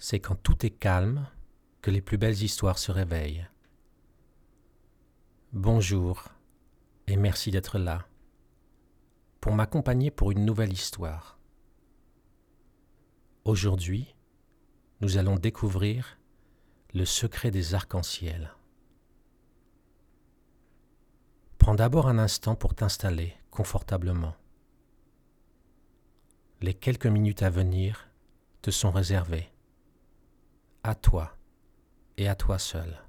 c'est quand tout est calme que les plus belles histoires se réveillent. Bonjour et merci d'être là pour m'accompagner pour une nouvelle histoire. Aujourd'hui, nous allons découvrir le secret des arcs-en-ciel. Prends d'abord un instant pour t'installer confortablement. Les quelques minutes à venir te sont réservées à toi et à toi seul.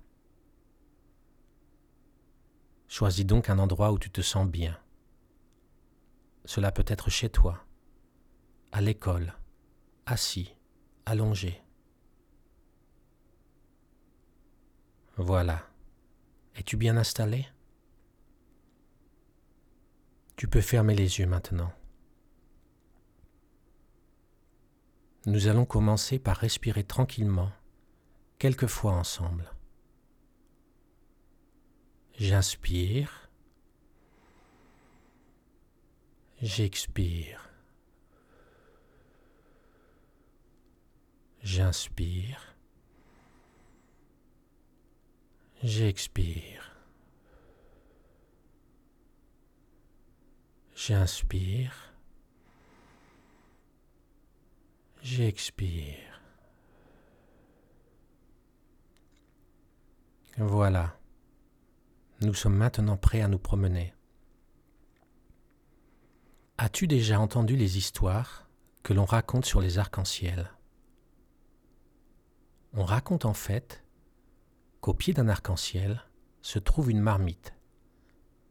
Choisis donc un endroit où tu te sens bien. Cela peut être chez toi, à l'école, assis, allongé. Voilà. Es-tu bien installé? Tu peux fermer les yeux maintenant. Nous allons commencer par respirer tranquillement quelques fois ensemble. J'inspire. J'expire. J'inspire. J'expire. J'inspire. J'expire. Voilà. Nous sommes maintenant prêts à nous promener. As-tu déjà entendu les histoires que l'on raconte sur les arcs-en-ciel? On raconte en fait qu'au pied d'un arc-en-ciel se trouve une marmite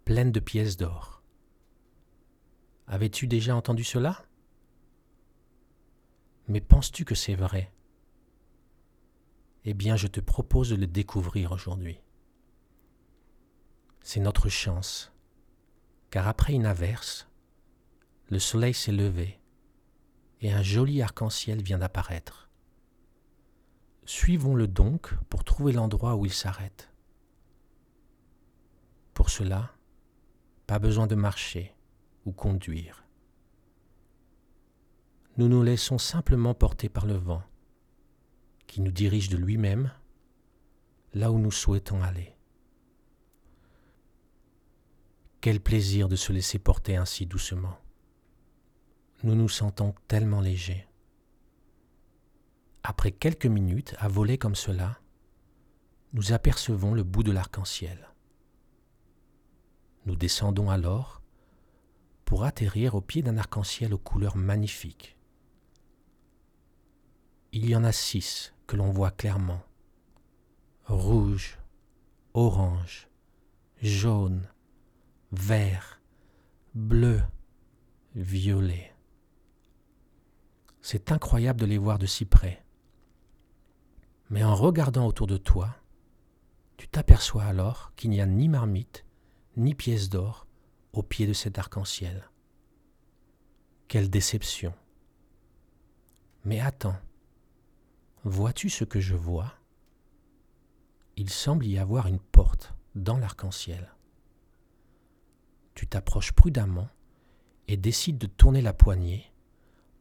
pleine de pièces d'or. Avais-tu déjà entendu cela? Mais penses-tu que c'est vrai? Eh bien je te propose de le découvrir aujourd'hui. C'est notre chance, car après une averse, le soleil s'est levé et un joli arc-en-ciel vient d'apparaître. Suivons-le donc pour trouver l'endroit où il s'arrête. Pour cela, pas besoin de marcher ou conduire. Nous nous laissons simplement porter par le vent qui nous dirige de lui-même là où nous souhaitons aller. Quel plaisir de se laisser porter ainsi doucement. Nous nous sentons tellement légers. Après quelques minutes à voler comme cela, nous apercevons le bout de l'arc-en-ciel. Nous descendons alors pour atterrir au pied d'un arc-en-ciel aux couleurs magnifiques. Il y en a six que l'on voit clairement. Rouge, orange, jaune, vert, bleu, violet. C'est incroyable de les voir de si près. Mais en regardant autour de toi, tu t'aperçois alors qu'il n'y a ni marmite, ni pièce d'or au pied de cet arc-en-ciel. Quelle déception. Mais attends, Vois-tu ce que je vois? Il semble y avoir une porte dans l'arc-en-ciel. Tu t'approches prudemment et décides de tourner la poignée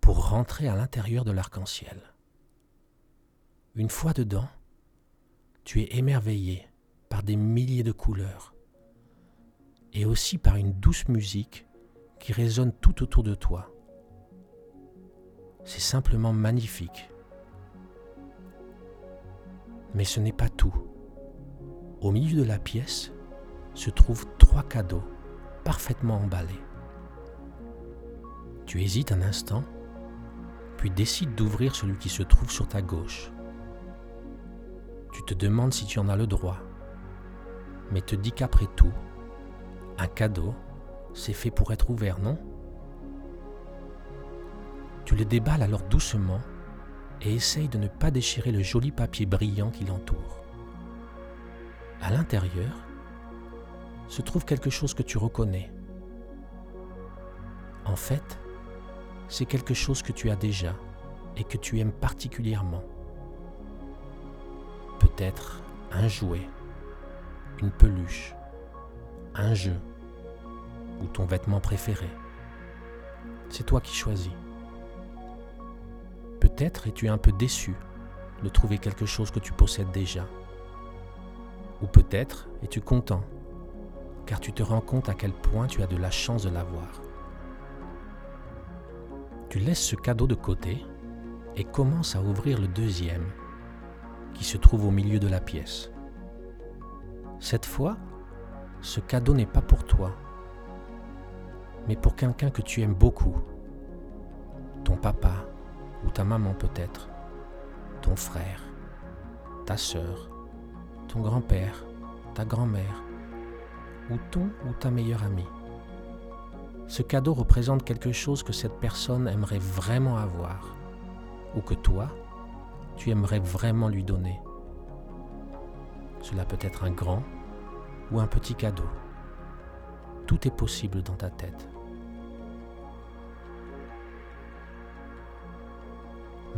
pour rentrer à l'intérieur de l'arc-en-ciel. Une fois dedans, tu es émerveillé par des milliers de couleurs et aussi par une douce musique qui résonne tout autour de toi. C'est simplement magnifique. Mais ce n'est pas tout. Au milieu de la pièce se trouvent trois cadeaux parfaitement emballés. Tu hésites un instant, puis décides d'ouvrir celui qui se trouve sur ta gauche. Tu te demandes si tu en as le droit, mais te dis qu'après tout, un cadeau, c'est fait pour être ouvert, non? Tu le déballes alors doucement et essaye de ne pas déchirer le joli papier brillant qui l'entoure. À l'intérieur se trouve quelque chose que tu reconnais. En fait, c'est quelque chose que tu as déjà et que tu aimes particulièrement. Peut-être un jouet, une peluche, un jeu ou ton vêtement préféré. C'est toi qui choisis. Peut-être es-tu un peu déçu de trouver quelque chose que tu possèdes déjà. Ou peut-être es-tu content, car tu te rends compte à quel point tu as de la chance de l'avoir. Tu laisses ce cadeau de côté et commences à ouvrir le deuxième, qui se trouve au milieu de la pièce. Cette fois, ce cadeau n'est pas pour toi, mais pour quelqu'un que tu aimes beaucoup. Ton papa ou ta maman peut-être, ton frère, ta sœur, ton grand-père, ta grand-mère, ou ton ou ta meilleure amie. Ce cadeau représente quelque chose que cette personne aimerait vraiment avoir, ou que toi, tu aimerais vraiment lui donner. Cela peut être un grand ou un petit cadeau. Tout est possible dans ta tête.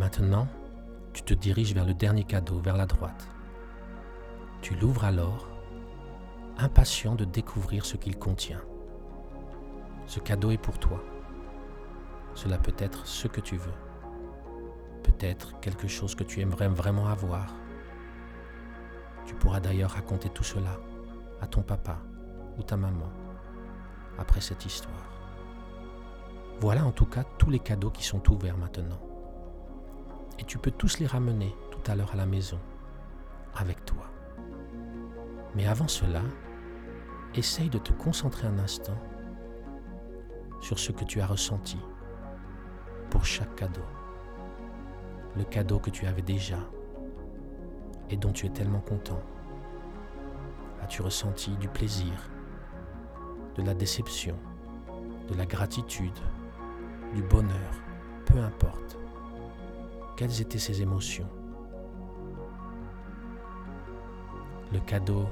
Maintenant, tu te diriges vers le dernier cadeau, vers la droite. Tu l'ouvres alors, impatient de découvrir ce qu'il contient. Ce cadeau est pour toi. Cela peut être ce que tu veux. Peut-être quelque chose que tu aimerais vraiment avoir. Tu pourras d'ailleurs raconter tout cela à ton papa ou ta maman après cette histoire. Voilà en tout cas tous les cadeaux qui sont ouverts maintenant. Et tu peux tous les ramener tout à l'heure à la maison avec toi. Mais avant cela, essaye de te concentrer un instant sur ce que tu as ressenti pour chaque cadeau. Le cadeau que tu avais déjà et dont tu es tellement content. As-tu ressenti du plaisir, de la déception, de la gratitude, du bonheur, peu importe. Quelles étaient ces émotions Le cadeau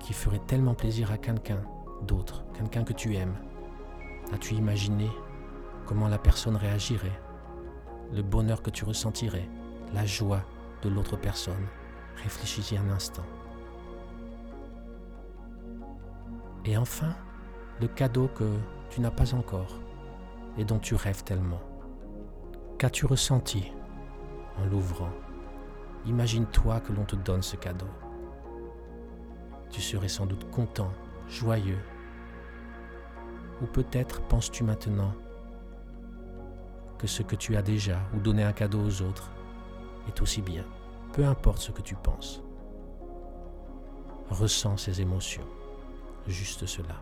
qui ferait tellement plaisir à quelqu'un d'autre, quelqu'un que tu aimes. As-tu imaginé comment la personne réagirait? Le bonheur que tu ressentirais La joie de l'autre personne Réfléchis-y un instant. Et enfin, le cadeau que tu n'as pas encore et dont tu rêves tellement. Qu'as-tu ressenti? En l'ouvrant Imagine-toi que l'on te donne ce cadeau. Tu serais sans doute content, joyeux. Ou peut-être penses-tu maintenant que ce que tu as déjà ou donner un cadeau aux autres est aussi bien, peu importe ce que tu penses. Ressens ces émotions, juste cela.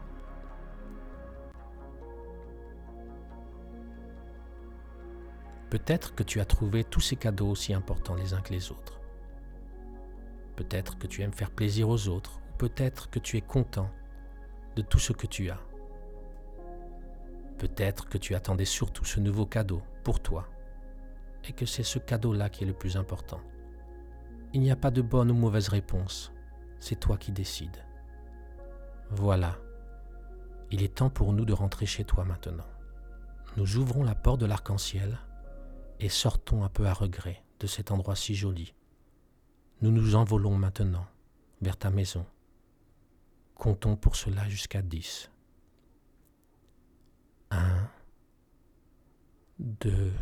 Peut-être que tu as trouvé tous ces cadeaux aussi importants les uns que les autres. Peut-être que tu aimes faire plaisir aux autres, ou peut-être que tu es content de tout ce que tu as. Peut-être que tu attendais surtout ce nouveau cadeau pour toi, et que c'est ce cadeau-là qui est le plus important. Il n'y a pas de bonne ou mauvaise réponse, c'est toi qui décides. Voilà, il est temps pour nous de rentrer chez toi maintenant. Nous ouvrons la porte de l'arc-en-ciel et sortons un peu à regret de cet endroit si joli. Nous nous envolons maintenant vers ta maison. Comptons pour cela jusqu'à dix. Un, deux,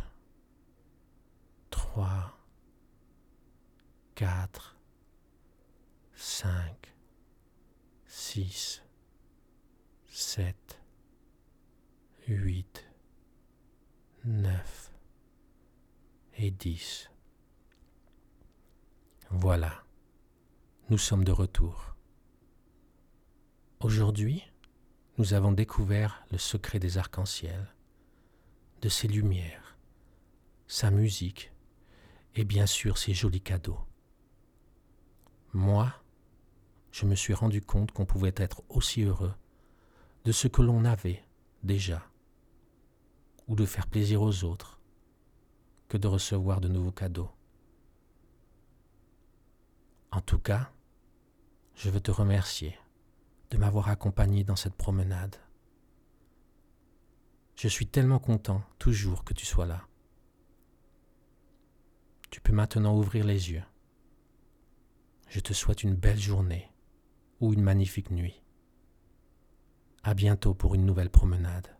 trois, quatre, cinq, six, sept, huit, neuf et 10. Voilà, nous sommes de retour. Aujourd'hui, nous avons découvert le secret des arcs-en-ciel, de ses lumières, sa musique et bien sûr ses jolis cadeaux. Moi, je me suis rendu compte qu'on pouvait être aussi heureux de ce que l'on avait déjà, ou de faire plaisir aux autres, que de recevoir de nouveaux cadeaux. En tout cas, je veux te remercier de m'avoir accompagné dans cette promenade. Je suis tellement content toujours que tu sois là. Tu peux maintenant ouvrir les yeux. Je te souhaite une belle journée ou une magnifique nuit. À bientôt pour une nouvelle promenade.